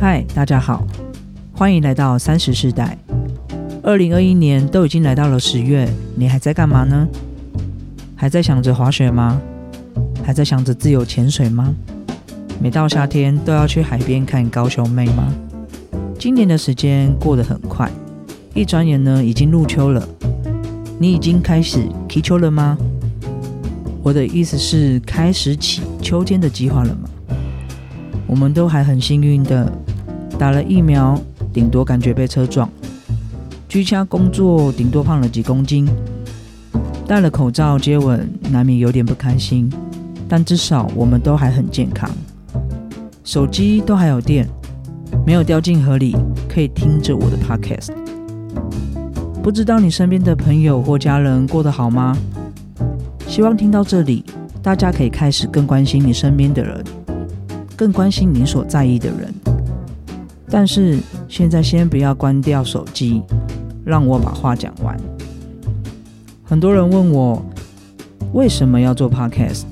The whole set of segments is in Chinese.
嗨，大家好，欢迎来到三十世代。二零二一年都已经来到了十月，你还在干嘛呢？还在想着滑雪吗？还在想着自由潜水吗？每到夏天都要去海边看高雄妹吗？今年的时间过得很快，一转眼呢，已经入秋了。你已经开始踢秋了吗？我的意思是，开始起秋天的计划了吗？我们都还很幸运的，打了疫苗，顶多感觉被车撞；居家工作，顶多胖了几公斤；戴了口罩接吻，难免有点不开心。但至少我们都还很健康，手机都还有电，没有掉进河里，可以听着我的 podcast。不知道你身边的朋友或家人过得好吗？希望听到这里，大家可以开始更关心你身边的人，更关心你所在意的人。但是现在先不要关掉手机，让我把话讲完。很多人问我为什么要做 podcast，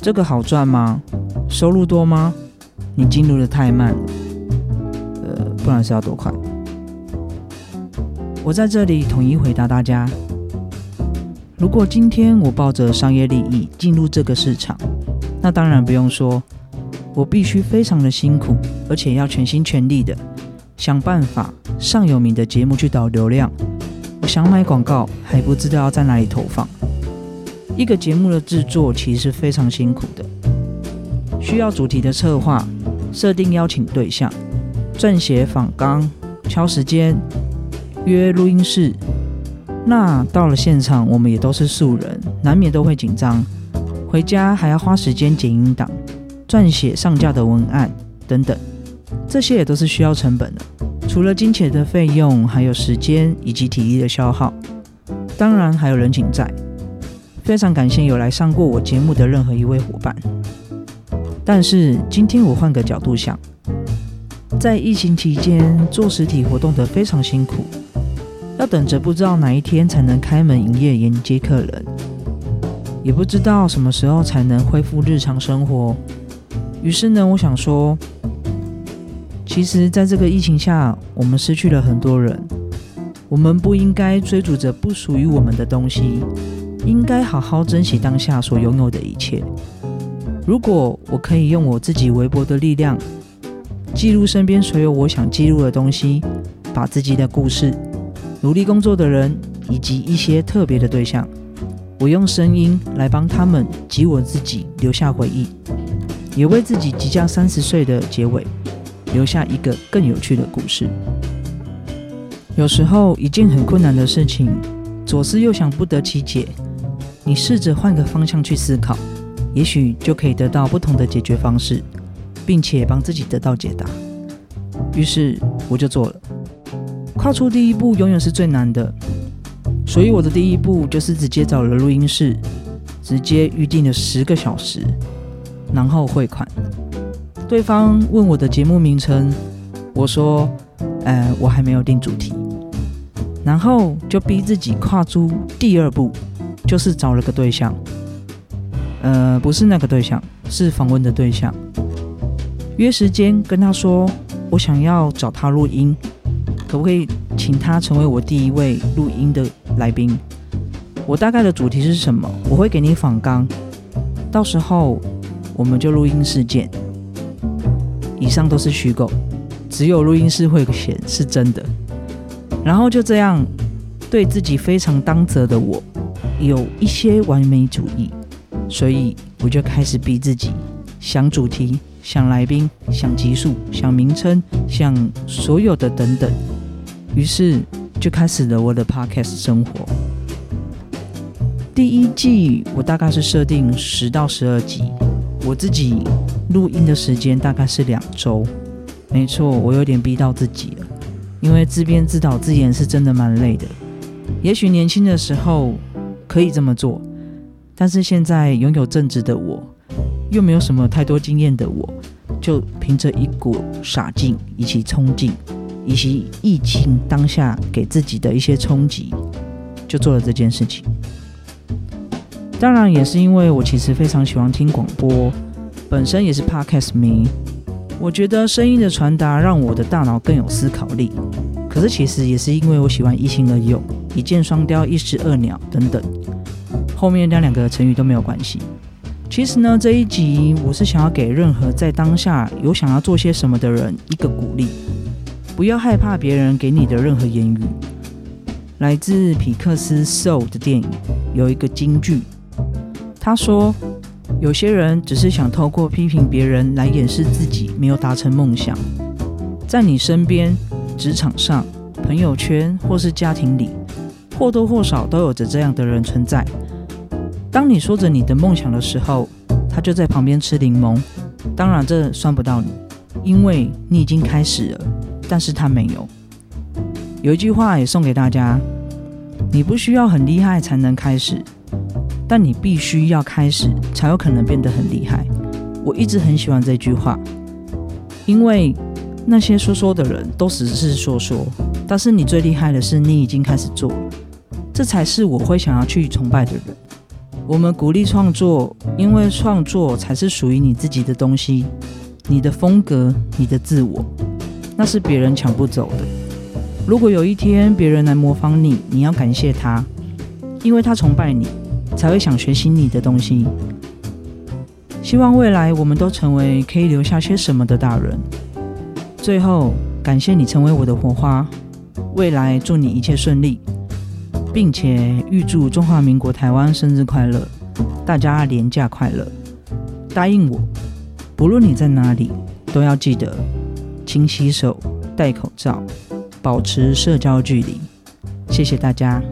这个好赚吗？收入多吗？你进入的太慢，呃，不然是要多快？我在这里统一回答大家：如果今天我抱着商业利益进入这个市场，那当然不用说，我必须非常的辛苦，而且要全心全力的想办法上有名的节目去导流量。我想买广告，还不知道要在哪里投放。一个节目的制作其实非常辛苦的，需要主题的策划、设定邀请对象、撰写访纲、敲时间。约录音室，那到了现场，我们也都是素人，难免都会紧张。回家还要花时间剪音档、撰写上架的文案等等，这些也都是需要成本的。除了金钱的费用，还有时间以及体力的消耗，当然还有人情债。非常感谢有来上过我节目的任何一位伙伴。但是今天我换个角度想，在疫情期间做实体活动的非常辛苦。要等着不知道哪一天才能开门营业迎接客人，也不知道什么时候才能恢复日常生活。于是呢，我想说，其实在这个疫情下，我们失去了很多人。我们不应该追逐着不属于我们的东西，应该好好珍惜当下所拥有的一切。如果我可以用我自己微薄的力量，记录身边所有我想记录的东西，把自己的故事。努力工作的人，以及一些特别的对象，我用声音来帮他们及我自己留下回忆，也为自己即将三十岁的结尾留下一个更有趣的故事。有时候，一件很困难的事情，左思右想不得其解，你试着换个方向去思考，也许就可以得到不同的解决方式，并且帮自己得到解答。于是，我就做了。跨出第一步永远是最难的，所以我的第一步就是直接找了录音室，直接预定了十个小时，然后汇款。对方问我的节目名称，我说：“呃，我还没有定主题。”然后就逼自己跨出第二步，就是找了个对象。呃，不是那个对象，是访问的对象。约时间跟他说，我想要找他录音。可不可以请他成为我第一位录音的来宾？我大概的主题是什么？我会给你访纲，到时候我们就录音事件。以上都是虚构，只有录音室会显是真的。然后就这样，对自己非常当责的我，有一些完美主义，所以我就开始逼自己想主题、想来宾、想集数、想名称、想所有的等等。于是就开始了我的 podcast 生活。第一季我大概是设定十到十二集，我自己录音的时间大概是两周。没错，我有点逼到自己了，因为自编自导自演是真的蛮累的。也许年轻的时候可以这么做，但是现在拥有正直的我，又没有什么太多经验的我，就凭着一股傻劲以及冲劲。以及疫情当下给自己的一些冲击，就做了这件事情。当然，也是因为我其实非常喜欢听广播，本身也是 podcast 迷，我觉得声音的传达让我的大脑更有思考力。可是其实也是因为我喜欢一心二用，一箭双雕，一石二鸟等等。后面那两个成语都没有关系。其实呢，这一集我是想要给任何在当下有想要做些什么的人一个鼓励，不要害怕别人给你的任何言语。来自皮克斯《Soul》的电影有一个金句，他说：“有些人只是想透过批评别人来掩饰自己没有达成梦想。”在你身边、职场上、朋友圈或是家庭里，或多或少都有着这样的人存在。当你说着你的梦想的时候，他就在旁边吃柠檬。当然，这算不到你，因为你已经开始了，但是他没有。有一句话也送给大家：你不需要很厉害才能开始，但你必须要开始才有可能变得很厉害。我一直很喜欢这句话，因为那些说说的人都只是说说，但是你最厉害的是你已经开始做，这才是我会想要去崇拜的人。我们鼓励创作，因为创作才是属于你自己的东西，你的风格，你的自我，那是别人抢不走的。如果有一天别人来模仿你，你要感谢他，因为他崇拜你，才会想学习你的东西。希望未来我们都成为可以留下些什么的大人。最后，感谢你成为我的火花，未来祝你一切顺利。并且预祝中华民国台湾生日快乐，大家廉假快乐！答应我，不论你在哪里，都要记得勤洗手、戴口罩、保持社交距离。谢谢大家。